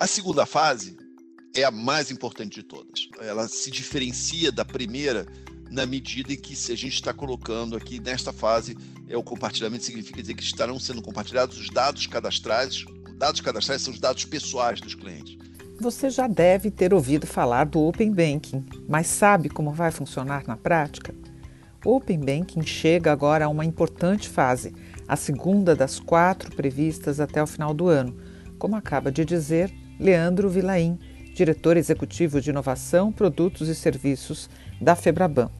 A segunda fase é a mais importante de todas. Ela se diferencia da primeira na medida em que se a gente está colocando aqui nesta fase é o compartilhamento significa dizer que estarão sendo compartilhados os dados cadastrais. Dados cadastrais são os dados pessoais dos clientes. Você já deve ter ouvido falar do Open Banking, mas sabe como vai funcionar na prática? O Open Banking chega agora a uma importante fase, a segunda das quatro previstas até o final do ano, como acaba de dizer Leandro Vilaim, diretor executivo de inovação, produtos e serviços da Febraban.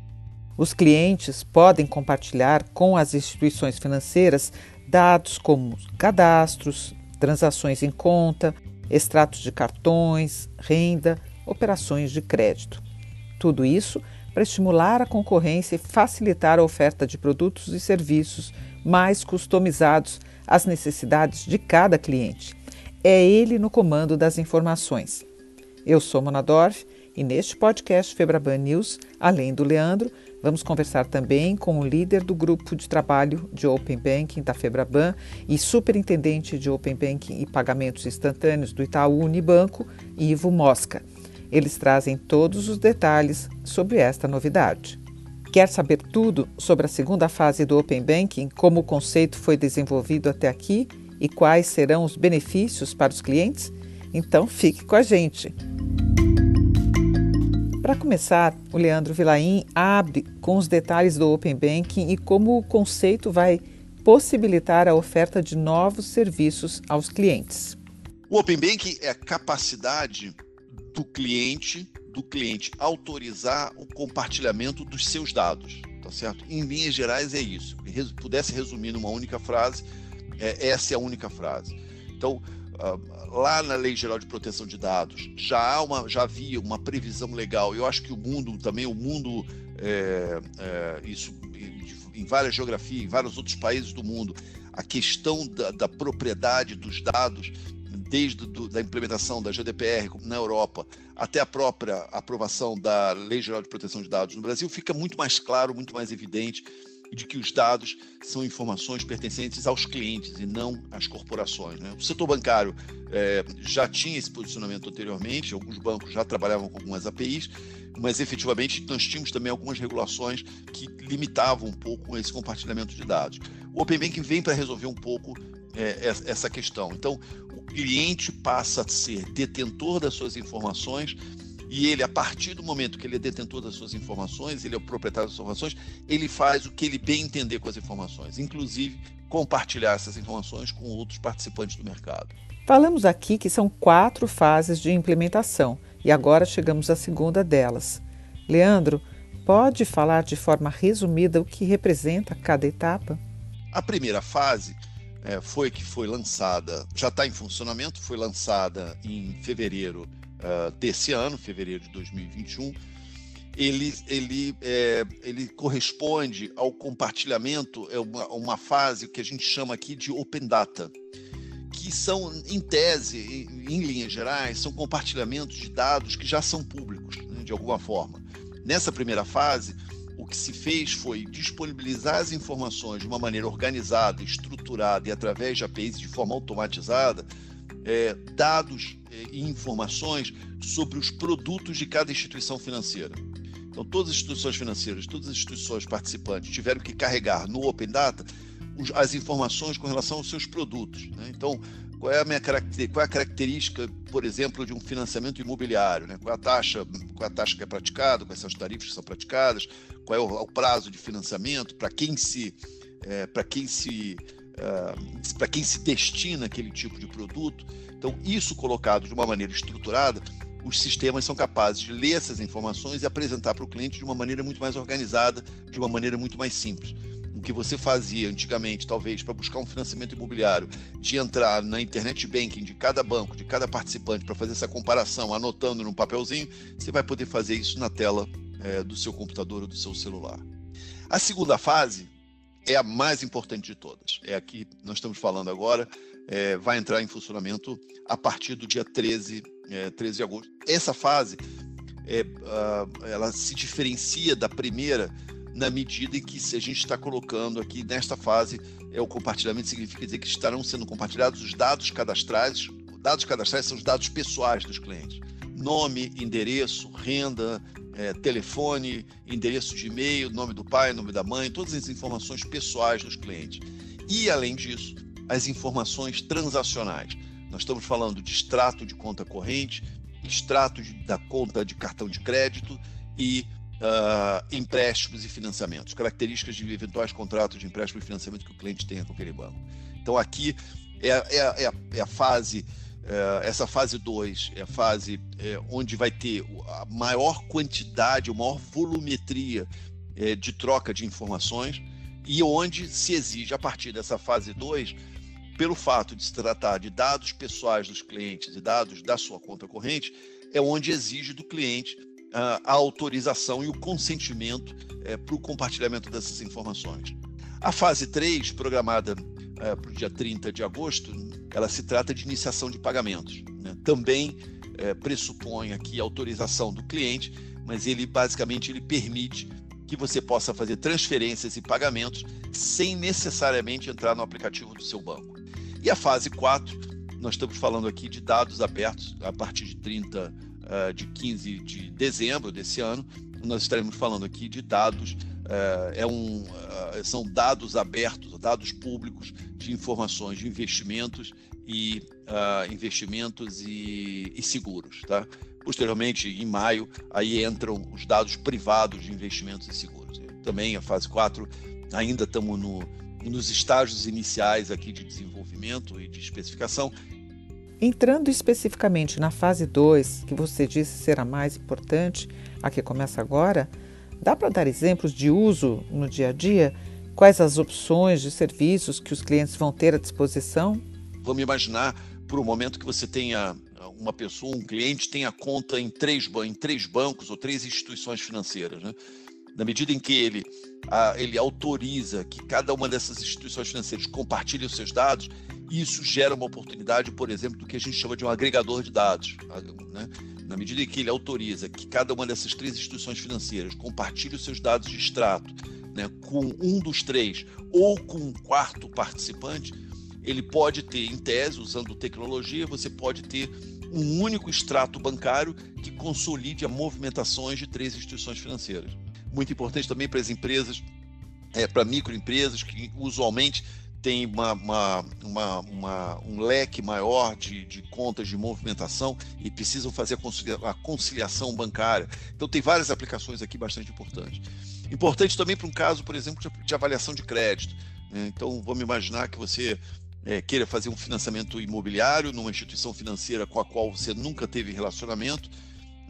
Os clientes podem compartilhar com as instituições financeiras dados como cadastros, transações em conta, extratos de cartões, renda, operações de crédito. Tudo isso para estimular a concorrência e facilitar a oferta de produtos e serviços mais customizados às necessidades de cada cliente. É ele no comando das informações. Eu sou Mona Dorf e neste podcast Febraban News, além do Leandro, vamos conversar também com o líder do grupo de trabalho de Open Banking da Febraban e superintendente de Open Banking e pagamentos instantâneos do Itaú Unibanco, Ivo Mosca. Eles trazem todos os detalhes sobre esta novidade. Quer saber tudo sobre a segunda fase do Open Banking, como o conceito foi desenvolvido até aqui e quais serão os benefícios para os clientes? Então fique com a gente! Para começar, o Leandro Vilaim abre com os detalhes do Open Banking e como o conceito vai possibilitar a oferta de novos serviços aos clientes. O Open Banking é a capacidade do cliente, do cliente autorizar o compartilhamento dos seus dados, tá certo? Em linhas gerais é isso. Se pudesse resumir numa única frase, é, essa é a única frase. Então, lá na Lei Geral de Proteção de Dados já há uma, já havia uma previsão legal. Eu acho que o mundo também, o mundo, é, é, isso em várias geografias, em vários outros países do mundo, a questão da, da propriedade dos dados, desde do, da implementação da GDPR na Europa até a própria aprovação da Lei Geral de Proteção de Dados no Brasil, fica muito mais claro, muito mais evidente de que os dados são informações pertencentes aos clientes e não às corporações. Né? O setor bancário é, já tinha esse posicionamento anteriormente, alguns bancos já trabalhavam com algumas APIs, mas efetivamente nós tínhamos também algumas regulações que limitavam um pouco esse compartilhamento de dados. O Open Banking vem para resolver um pouco é, essa questão. Então, o cliente passa a ser detentor das suas informações e ele, a partir do momento que ele é detentor das suas informações, ele é o proprietário das informações, ele faz o que ele bem entender com as informações, inclusive compartilhar essas informações com outros participantes do mercado. Falamos aqui que são quatro fases de implementação e agora chegamos à segunda delas. Leandro, pode falar de forma resumida o que representa cada etapa? A primeira fase é, foi que foi lançada, já está em funcionamento, foi lançada em fevereiro uh, desse ano, fevereiro de 2021, ele, ele, é, ele corresponde ao compartilhamento, é uma, uma fase que a gente chama aqui de Open Data, que são, em tese, em, em linhas gerais, são compartilhamentos de dados que já são públicos, né, de alguma forma. Nessa primeira fase, o que se fez foi disponibilizar as informações de uma maneira organizada, estruturada e através de APIs de forma automatizada, é, dados é, e informações sobre os produtos de cada instituição financeira. Então, todas as instituições financeiras, todas as instituições participantes tiveram que carregar no Open Data as informações com relação aos seus produtos. Né? Então, qual é a minha característica, qual é a característica, por exemplo, de um financiamento imobiliário, né? Qual é a taxa, qual é a taxa que é praticada, quais são as tarifas que são praticadas, qual é o, o prazo de financiamento, para quem se é, para quem se uh, para quem se destina aquele tipo de produto. Então, isso colocado de uma maneira estruturada, os sistemas são capazes de ler essas informações e apresentar para o cliente de uma maneira muito mais organizada, de uma maneira muito mais simples. O que você fazia antigamente, talvez, para buscar um financiamento imobiliário, de entrar na internet banking de cada banco, de cada participante, para fazer essa comparação, anotando num papelzinho, você vai poder fazer isso na tela é, do seu computador ou do seu celular. A segunda fase é a mais importante de todas. É a que nós estamos falando agora, é, vai entrar em funcionamento a partir do dia 13, é, 13 de agosto. Essa fase, é, uh, ela se diferencia da primeira na medida em que se a gente está colocando aqui nesta fase, é o compartilhamento significa dizer que estarão sendo compartilhados os dados cadastrais, dados cadastrais são os dados pessoais dos clientes. Nome, endereço, renda, é, telefone, endereço de e-mail, nome do pai, nome da mãe, todas as informações pessoais dos clientes. E, além disso, as informações transacionais. Nós estamos falando de extrato de conta corrente, extrato de, da conta de cartão de crédito e uh, empréstimos e financiamentos, características de eventuais contratos de empréstimo e financiamento que o cliente tenha com aquele banco. Então, aqui é, é, é, a, é a fase essa fase 2 é a fase é, onde vai ter a maior quantidade, a maior volumetria é, de troca de informações e onde se exige, a partir dessa fase 2, pelo fato de se tratar de dados pessoais dos clientes e dados da sua conta corrente, é onde exige do cliente a, a autorização e o consentimento é, para o compartilhamento dessas informações. A fase 3, programada é, para o dia 30 de agosto, ela se trata de iniciação de pagamentos. Né? Também é, pressupõe aqui autorização do cliente, mas ele basicamente ele permite que você possa fazer transferências e pagamentos sem necessariamente entrar no aplicativo do seu banco. E a fase 4, nós estamos falando aqui de dados abertos a partir de 30 uh, de 15 de dezembro desse ano, nós estaremos falando aqui de dados é, é um, é, são dados abertos, dados públicos de informações de investimentos e uh, investimentos e, e, seguros, tá? Posteriormente, em maio, aí entram os dados privados de investimentos e seguros. Também a fase 4, ainda estamos no, nos estágios iniciais aqui de desenvolvimento e de especificação. Entrando especificamente na fase 2, que você disse ser a mais importante, a que começa agora, Dá para dar exemplos de uso no dia a dia? Quais as opções de serviços que os clientes vão ter à disposição? Vamos imaginar por um momento que você tenha uma pessoa, um cliente, tenha conta em três, em três bancos ou três instituições financeiras. Né? Na medida em que ele, ele autoriza que cada uma dessas instituições financeiras compartilhe os seus dados, isso gera uma oportunidade, por exemplo, do que a gente chama de um agregador de dados. Né? na medida em que ele autoriza que cada uma dessas três instituições financeiras compartilhe os seus dados de extrato né, com um dos três ou com um quarto participante, ele pode ter, em tese, usando tecnologia, você pode ter um único extrato bancário que consolide as movimentações de três instituições financeiras. Muito importante também para as empresas, é, para microempresas que usualmente tem uma, uma, uma, um leque maior de, de, contas de movimentação e precisam fazer a conciliação bancária. Então, tem várias aplicações aqui bastante importantes. Importante também para um caso, por exemplo, de, de avaliação de crédito. Né? Então, vamos imaginar que você é, queira fazer um financiamento imobiliário numa instituição financeira com a qual você nunca teve relacionamento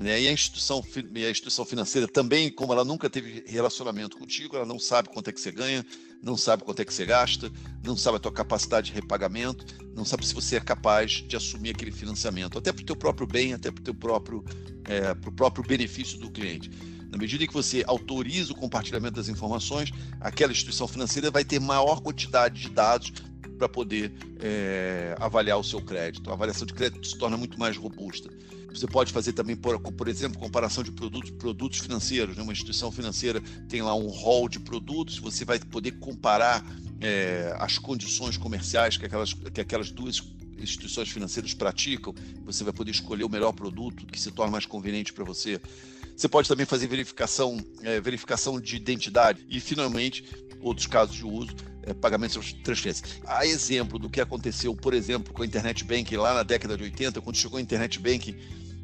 né? E a instituição, a instituição financeira também, como ela nunca teve relacionamento contigo, ela não sabe quanto é que você ganha, não sabe quanto é que você gasta, não sabe a tua capacidade de repagamento, não sabe se você é capaz de assumir aquele financiamento, até para o teu próprio bem, até para o teu próprio, é, pro próprio benefício do cliente. Na medida em que você autoriza o compartilhamento das informações, aquela instituição financeira vai ter maior quantidade de dados para poder é, avaliar o seu crédito. A avaliação de crédito se torna muito mais robusta. Você pode fazer também, por, por exemplo, comparação de produtos, produtos financeiros. Né? Uma instituição financeira tem lá um hall de produtos, você vai poder comparar é, as condições comerciais que aquelas, que aquelas duas instituições financeiras praticam. Você vai poder escolher o melhor produto que se torna mais conveniente para você. Você pode também fazer verificação, é, verificação de identidade e, finalmente, outros casos de uso, é, pagamentos de transferência. Há exemplo do que aconteceu, por exemplo, com a Internet Banking lá na década de 80, quando chegou a Internet Banking,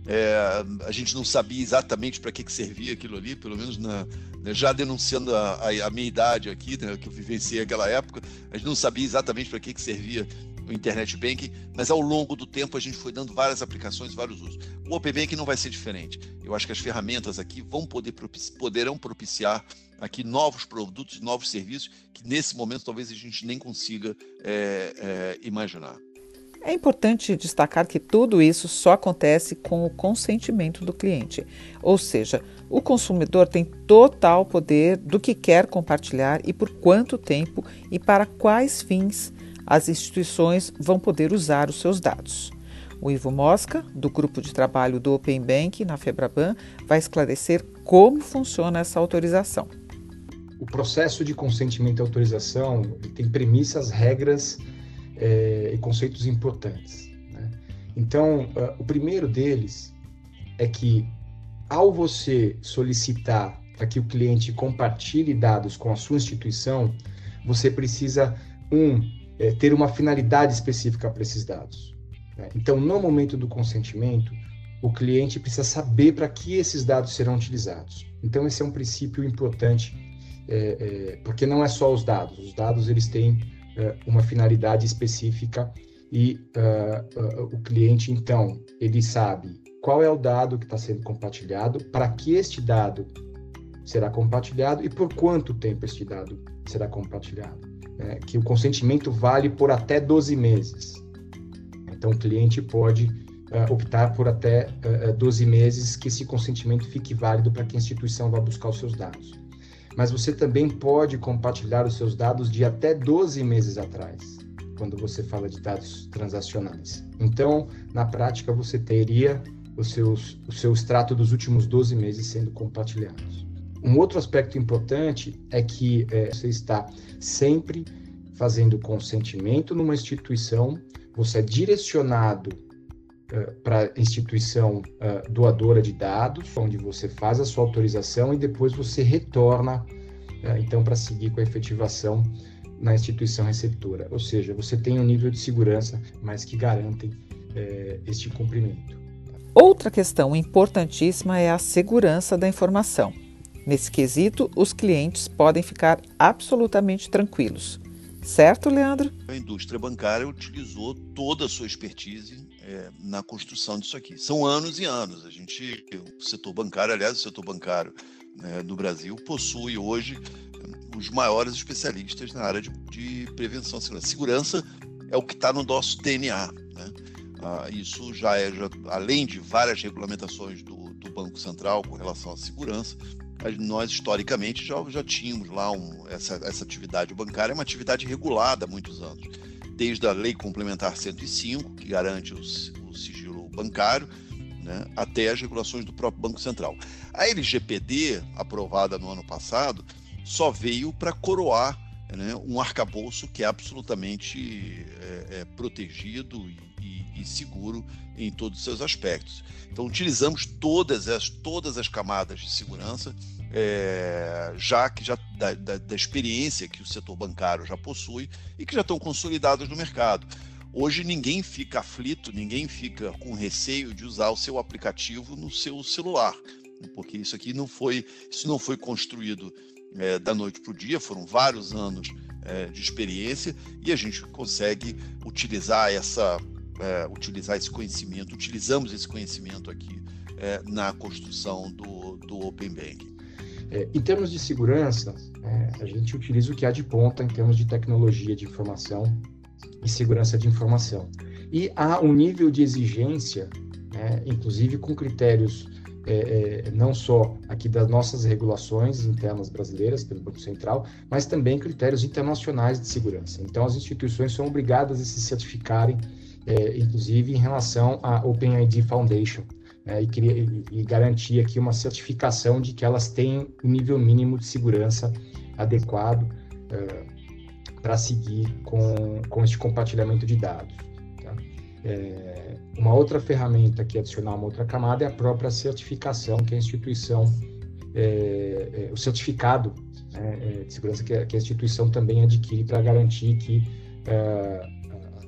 é, a gente não sabia exatamente para que, que servia aquilo ali, pelo menos na, né, já denunciando a, a, a, minha idade aqui, né, que eu vivenciei aquela época, a gente não sabia exatamente para que, que servia o Internet Banking, mas ao longo do tempo a gente foi dando várias aplicações, vários usos. O Open Banking não vai ser diferente. Eu acho que as ferramentas aqui vão poder poderão propiciar aqui novos produtos, novos serviços que nesse momento talvez a gente nem consiga é, é, imaginar. É importante destacar que tudo isso só acontece com o consentimento do cliente, ou seja, o consumidor tem total poder do que quer compartilhar e por quanto tempo e para quais fins as instituições vão poder usar os seus dados. O Ivo Mosca, do grupo de trabalho do Open Bank na Febraban, vai esclarecer como funciona essa autorização. O processo de consentimento e autorização tem premissas, regras é, e conceitos importantes. Né? Então, uh, o primeiro deles é que, ao você solicitar para que o cliente compartilhe dados com a sua instituição, você precisa, um, é, ter uma finalidade específica para esses dados. Né? Então, no momento do consentimento, o cliente precisa saber para que esses dados serão utilizados. Então, esse é um princípio importante, é, é, porque não é só os dados. Os dados eles têm é, uma finalidade específica e uh, uh, o cliente, então, ele sabe qual é o dado que está sendo compartilhado, para que este dado será compartilhado e por quanto tempo este dado será compartilhado. Né? Que o consentimento vale por até 12 meses. Então, o cliente pode uh, optar por até uh, 12 meses que esse consentimento fique válido para que a instituição vá buscar os seus dados. Mas você também pode compartilhar os seus dados de até 12 meses atrás, quando você fala de dados transacionais. Então, na prática, você teria os seus, o seu extrato dos últimos 12 meses sendo compartilhados. Um outro aspecto importante é que é, você está sempre fazendo consentimento numa instituição, você é direcionado é, para a instituição é, doadora de dados, onde você faz a sua autorização e depois você retorna, é, então, para seguir com a efetivação na instituição receptora. Ou seja, você tem um nível de segurança, mas que garantem este cumprimento. Outra questão importantíssima é a segurança da informação. Nesse quesito, os clientes podem ficar absolutamente tranquilos. Certo, Leandro? A indústria bancária utilizou toda a sua expertise é, na construção disso aqui. São anos e anos. A gente, o setor bancário, aliás, o setor bancário né, do Brasil possui hoje é, os maiores especialistas na área de, de prevenção segurança. Segurança é o que está no nosso DNA. Né? Ah, isso já é, já, além de várias regulamentações do, do, Banco Central com relação à segurança, nós historicamente já, já tínhamos lá um, essa, essa atividade bancária, é uma atividade regulada há muitos anos, desde a Lei Complementar 105, que garante o, o sigilo bancário, né, até as regulações do próprio Banco Central. A LGPD, aprovada no ano passado, só veio para coroar né, um arcabouço que é absolutamente é, é, protegido e e seguro em todos os seus aspectos. Então, utilizamos todas as, todas as camadas de segurança, é, já que já da, da, da, experiência que o setor bancário já possui e que já estão consolidadas no mercado. Hoje ninguém fica aflito, ninguém fica com receio de usar o seu aplicativo no seu celular, porque isso aqui não foi, isso não foi construído é, da noite para o dia, foram vários anos é, de experiência e a gente consegue utilizar essa é, utilizar esse conhecimento, utilizamos esse conhecimento aqui é, na construção do, do Open Banking. É, em termos de segurança, é, a gente utiliza o que há de ponta em termos de tecnologia de informação e segurança de informação. E há um nível de exigência, né, inclusive com critérios é, é, não só aqui das nossas regulações internas brasileiras pelo Banco Central, mas também critérios internacionais de segurança. Então, as instituições são obrigadas a se certificarem é, inclusive em relação à OpenID Foundation, né, e, e, garantir aqui uma certificação de que elas têm um nível mínimo de segurança adequado é, para seguir com, com este compartilhamento de dados. Tá? É, uma outra ferramenta que adicionar uma outra camada é a própria certificação que a instituição, é, é, o certificado né, é, de segurança que a, que a instituição também adquire para garantir que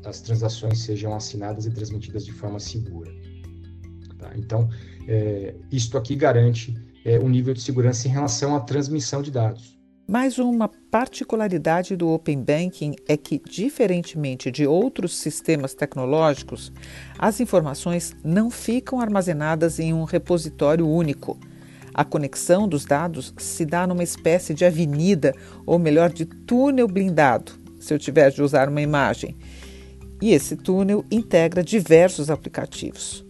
as transações sejam assinadas e transmitidas de forma segura. Tá? Então, é, isto aqui garante é, um nível de segurança em relação à transmissão de dados. Mais uma particularidade do Open Banking é que, diferentemente de outros sistemas tecnológicos, as informações não ficam armazenadas em um repositório único. A conexão dos dados se dá numa espécie de avenida, ou melhor, de túnel blindado, se eu tiver de usar uma imagem, e esse túnel integra diversos aplicativos.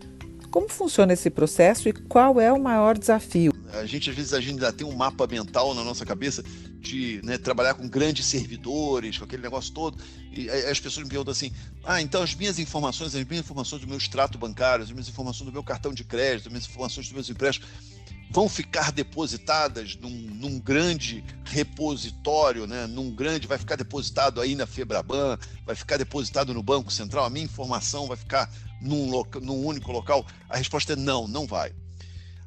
Como funciona esse processo e qual é o maior desafio? A gente, às vezes, a gente ainda tem um mapa mental na nossa cabeça de né, trabalhar com grandes servidores, com aquele negócio todo, e as pessoas me perguntam assim: ah, então as minhas informações, as minhas informações do meu extrato bancário, as minhas informações do meu cartão de crédito, as minhas informações dos meus empréstimos, vão ficar depositadas num, num, grande repositório, né? num grande, vai ficar depositado aí na Febraban, vai ficar depositado no Banco Central, a minha informação vai ficar num, loca, num único local? A resposta é não, não vai.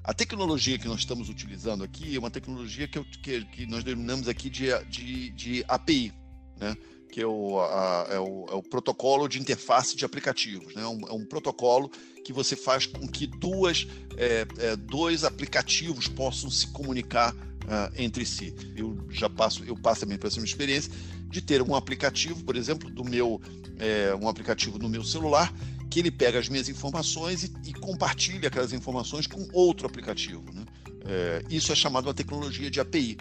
A tecnologia que nós estamos utilizando aqui é uma tecnologia que, que, que nós denominamos aqui de, de, de API, né? que é o, a, é, o, é o, protocolo de interface de aplicativos. Né? É um, é um protocolo que você faz com que duas, é, é, dois aplicativos possam se comunicar uh, entre si. Eu já passo, eu passo também essa minha experiência de ter um aplicativo, por exemplo, do meu, é, um aplicativo no meu celular que ele pega as minhas informações e, e compartilha aquelas informações com outro aplicativo. Né? É, isso é chamado uma tecnologia de API.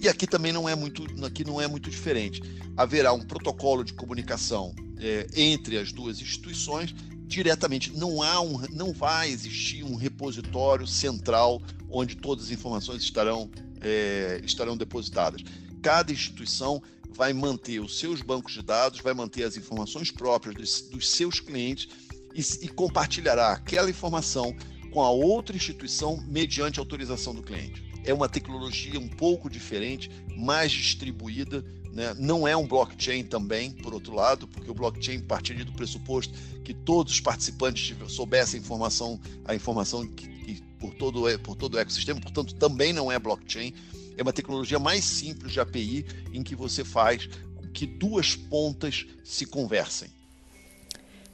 E aqui também não é muito, aqui não é muito diferente. Haverá um protocolo de comunicação é, entre as duas instituições diretamente. Não há um, não vai existir um repositório central onde todas as informações estarão é, estarão depositadas. Cada instituição vai manter os seus bancos de dados, vai manter as informações próprias dos, dos seus clientes e, e compartilhará aquela informação com a outra instituição mediante autorização do cliente. É uma tecnologia um pouco diferente, mais distribuída, né? não é um blockchain também, por outro lado, porque o blockchain partiria do pressuposto que todos os participantes soubessem a informação, a informação que, que por, todo, por todo o ecossistema, portanto, também não é blockchain. É uma tecnologia mais simples de API em que você faz que duas pontas se conversem.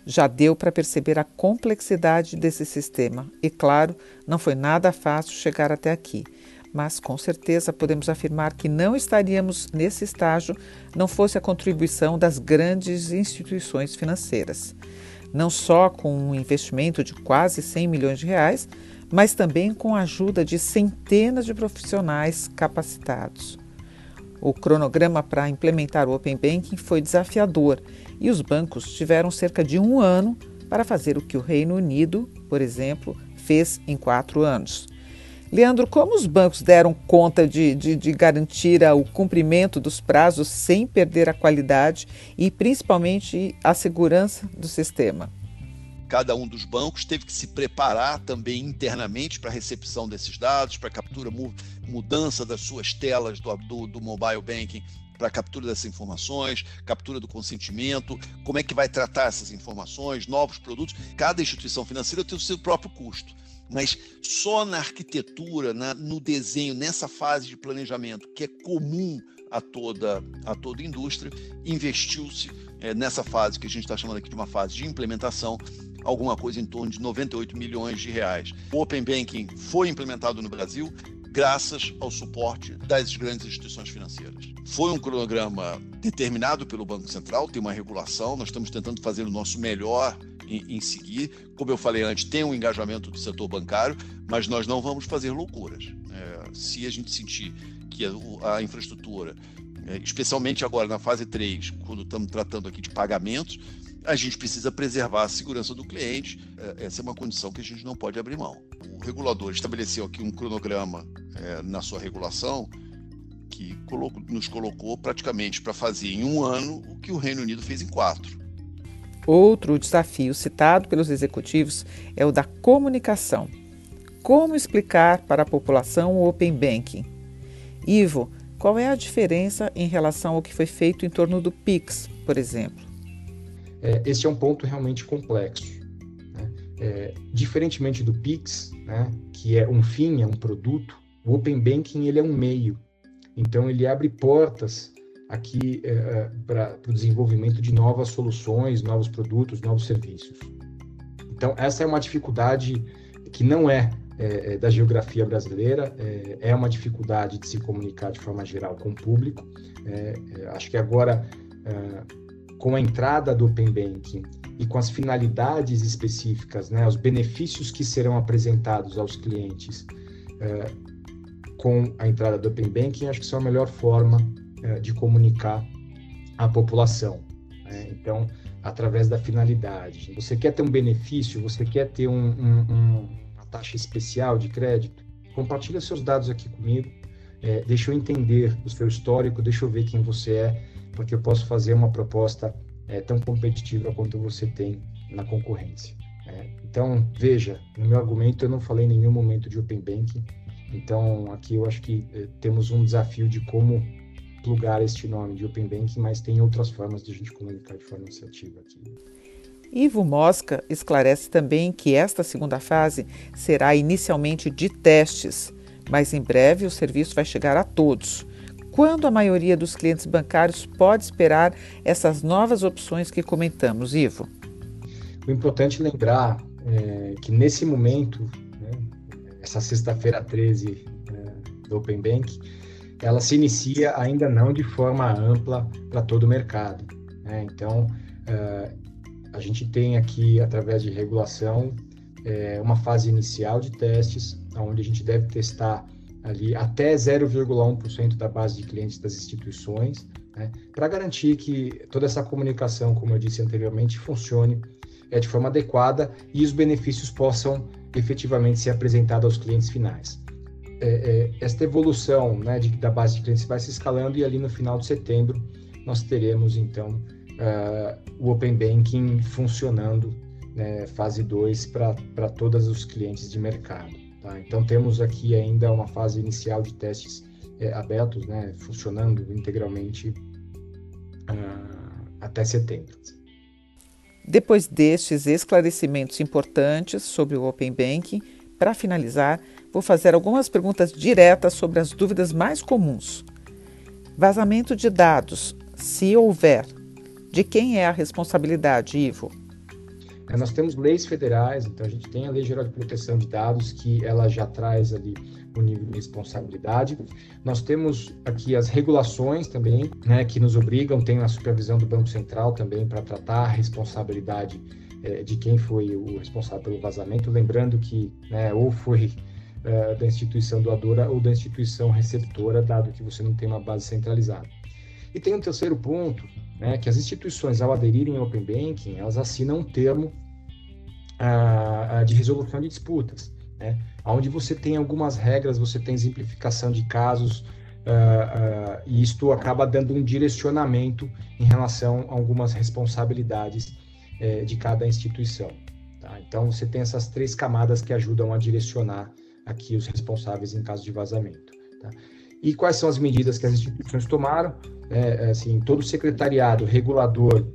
Já deu para perceber a complexidade desse sistema e, claro, não foi nada fácil chegar até aqui. Mas com certeza podemos afirmar que não estaríamos nesse estágio não fosse a contribuição das grandes instituições financeiras. Não só com um investimento de quase 100 milhões de reais, mas também com a ajuda de centenas de profissionais capacitados. O cronograma para implementar o Open Banking foi desafiador e os bancos tiveram cerca de um ano para fazer o que o Reino Unido, por exemplo, fez em quatro anos. Leandro, como os bancos deram conta de, de, de, garantir o cumprimento dos prazos sem perder a qualidade e principalmente a segurança do sistema? Cada um dos bancos teve que se preparar também internamente para a recepção desses dados, para captura, mudança das suas telas do, do, do mobile banking para captura dessas informações, captura do consentimento, como é que vai tratar essas informações, novos produtos. Cada instituição financeira tem o seu próprio custo. Mas só na arquitetura, na, no desenho, nessa fase de planejamento, que é comum a toda a toda indústria, investiu-se é, nessa fase que a gente está chamando aqui de uma fase de implementação, alguma coisa em torno de 98 milhões de reais. O Open Banking foi implementado no Brasil, graças ao suporte das grandes instituições financeiras. Foi um cronograma determinado pelo Banco Central, tem uma regulação, nós estamos tentando fazer o nosso melhor em, em seguir. Como eu falei antes, tem um engajamento do setor bancário, mas nós não vamos fazer loucuras. É, se a gente sentir que a, a infraestrutura, é, especialmente agora na fase 3, quando estamos tratando aqui de pagamentos, a gente precisa preservar a segurança do cliente. É, essa é uma condição que a gente não pode abrir mão. O regulador estabeleceu aqui um cronograma é, na sua regulação que colocou, nos colocou praticamente para fazer em um ano o que o Reino Unido fez em quatro. Outro desafio citado pelos executivos é o da comunicação. Como explicar para a população o Open Banking? Ivo, qual é a diferença em relação ao que foi feito em torno do PIX, por exemplo? É, esse é um ponto realmente complexo. É, diferentemente do Pix, né, que é um fim, é um produto, o Open Banking ele é um meio. Então ele abre portas aqui é, é para o desenvolvimento de novas soluções, novos produtos, novos serviços. Então essa é uma dificuldade que não é, é, é da geografia brasileira, é, é, uma dificuldade de se comunicar de forma geral com o público. acho que agora com a entrada do Open Banking e com as finalidades específicas, né, os benefícios que serão apresentados aos clientes é, com a entrada do Open Banking, acho que são a melhor forma é, de comunicar à população. Né? Então, através da finalidade. Você quer ter um benefício, você quer ter um, um, um, uma taxa especial de crédito, compartilha seus dados aqui comigo, é, deixa eu entender o seu histórico, deixa eu ver quem você é, porque eu posso fazer uma proposta é, tão competitiva quanto você tem na concorrência. É, então, veja, no meu argumento eu não falei em nenhum momento de Open Banking, Então, aqui eu acho que eh, temos um desafio de como plugar este nome de Open Banking, mas tem outras formas de a gente comunicar de forma assertiva aqui. Ivo Mosca esclarece também que esta segunda fase será inicialmente de testes, mas em breve o serviço vai chegar a todos. Quando a maioria dos clientes bancários pode esperar essas novas opções que comentamos, Ivo? O importante é lembrar é, que nesse momento, né, essa sexta-feira 13 é, do Open Bank, ela se inicia ainda não de forma ampla para todo o mercado. Né? Então, é, a gente tem aqui, através de regulação, é, uma fase inicial de testes, onde a gente deve testar ali até 0,1% da base de clientes das instituições, né, para garantir que toda essa comunicação, como eu disse anteriormente, funcione é, de forma adequada e os benefícios possam efetivamente ser apresentados aos clientes finais. É, é, esta evolução né, de, da base de clientes vai se escalando e ali no final de setembro nós teremos então uh, o Open Banking funcionando, né, fase 2, para todos os clientes de mercado. Tá? Então, temos aqui ainda uma fase inicial de testes é, abertos, né, funcionando integralmente uh, até setembro. Depois destes esclarecimentos importantes sobre o Open Banking, para finalizar, vou fazer algumas perguntas diretas sobre as dúvidas mais comuns. Vazamento de dados, se houver, de quem é a responsabilidade, Ivo? Nós temos leis federais, então a gente tem a Lei Geral de Proteção de Dados, que ela já traz ali o nível de responsabilidade. Nós temos aqui as regulações também, né, que nos obrigam, tem a supervisão do Banco Central também para tratar a responsabilidade é, de quem foi o responsável pelo vazamento, lembrando que né, ou foi é, da instituição doadora ou da instituição receptora, dado que você não tem uma base centralizada. E tem um terceiro ponto, né, que as instituições, ao aderirem ao Open Banking, elas assinam um termo ah, ah, de resolução de disputas, né, onde você tem algumas regras, você tem exemplificação de casos, ah, e isto acaba dando um direcionamento em relação a algumas responsabilidades eh, de cada instituição. Tá? Então, você tem essas três camadas que ajudam a direcionar aqui os responsáveis em caso de vazamento. Tá? E quais são as medidas que as instituições tomaram? É, assim, todo o secretariado, regulador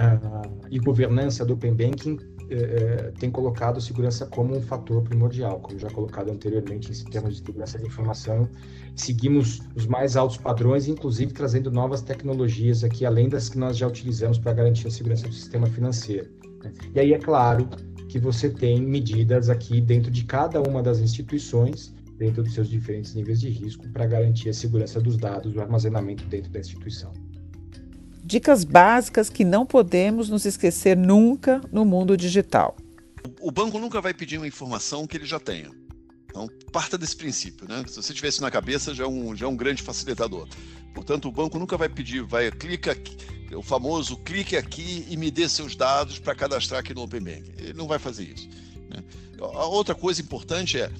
uh, e governança do Open Banking uh, tem colocado segurança como um fator primordial, como já colocado anteriormente em termos de segurança de informação. Seguimos os mais altos padrões, inclusive trazendo novas tecnologias aqui, além das que nós já utilizamos para garantir a segurança do sistema financeiro. Né? E aí, é claro que você tem medidas aqui dentro de cada uma das instituições, dentro dos seus diferentes níveis de risco para garantir a segurança dos dados, o armazenamento dentro da instituição. Dicas básicas que não podemos nos esquecer nunca no mundo digital. O banco nunca vai pedir uma informação que ele já tenha. Então, parta desse princípio, né? Se você tivesse na cabeça, já é um, já é um grande facilitador. Portanto, o banco nunca vai pedir, vai, clica aqui, o famoso clique aqui e me dê seus dados para cadastrar aqui no Open Bank. Ele não vai fazer isso. Né? A outra coisa importante é,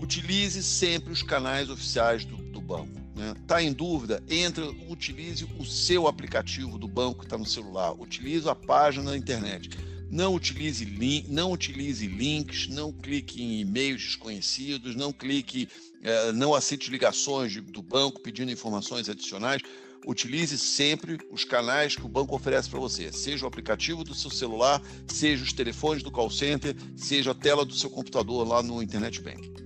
utilize sempre os canais oficiais do, do banco. Está né? Tá em dúvida? Entra, utilize o seu aplicativo do banco que está no celular. Utilize a página na internet. Não utilize, link, não utilize links, não clique em e-mails desconhecidos, não clique, eh, não aceite ligações de, do banco pedindo informações adicionais. Utilize sempre os canais que o banco oferece para você, seja o aplicativo do seu celular, seja os telefones do call center, seja a tela do seu computador lá no Internet Bank.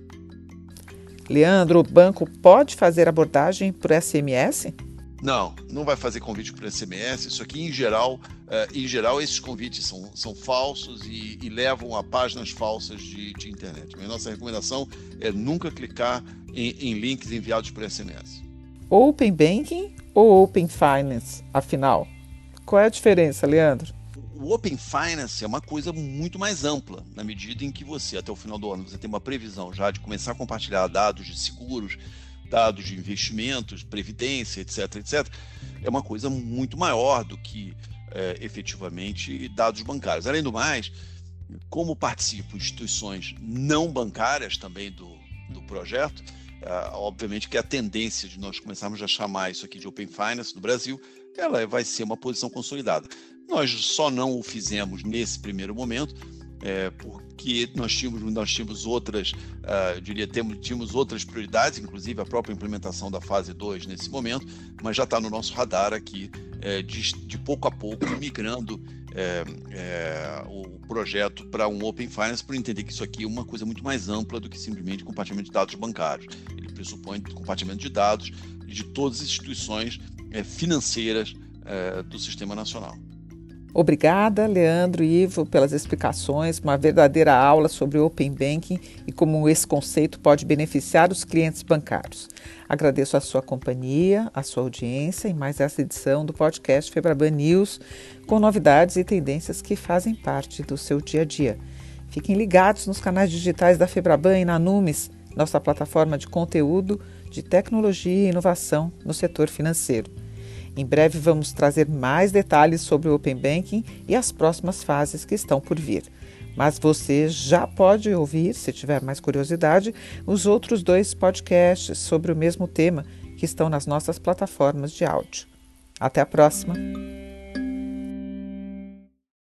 Leandro, o banco pode fazer abordagem por SMS? Não, não vai fazer convite por SMS. Isso aqui, em geral, uh, em geral, esses convites são, são falsos e, e levam a páginas falsas de, de internet. Mas nossa recomendação é nunca clicar em, em links enviados por SMS. Open Banking ou Open Finance, afinal? Qual é a diferença, Leandro? O Open Finance é uma coisa muito mais ampla, na medida em que você, até o final do ano, você tem uma previsão já de começar a compartilhar dados de seguros, dados de investimentos, previdência, etc, etc. É uma coisa muito maior do que é, efetivamente dados bancários. Além do mais, como participam instituições não bancárias também do, do projeto, é, obviamente que a tendência de nós começarmos a chamar isso aqui de Open Finance no Brasil, ela vai ser uma posição consolidada. Nós só não o fizemos nesse primeiro momento é, porque nós tínhamos, nós tínhamos outras, uh, diria, temos, tínhamos outras prioridades, inclusive a própria implementação da fase 2 nesse momento, mas já está no nosso radar aqui, é, de, de, pouco a pouco, migrando é, é, o projeto para um Open Finance, para entender que isso aqui é uma coisa muito mais ampla do que simplesmente compartilhamento de dados bancários. Ele pressupõe compartilhamento de dados de todas as instituições é, financeiras é, do sistema nacional. Obrigada, Leandro e Ivo, pelas explicações, uma verdadeira aula sobre o Open Banking e como esse conceito pode beneficiar os clientes bancários. Agradeço a sua companhia, a sua audiência em mais essa edição do podcast Febraban News, com novidades e tendências que fazem parte do seu dia a dia. Fiquem ligados nos canais digitais da Febraban e na Numes, nossa plataforma de conteúdo de tecnologia e inovação no setor financeiro. Em breve vamos trazer mais detalhes sobre o Open Banking e as próximas fases que estão por vir. Mas você já pode ouvir, se tiver mais curiosidade, os outros dois podcasts sobre o mesmo tema que estão nas nossas plataformas de áudio. Até a próxima!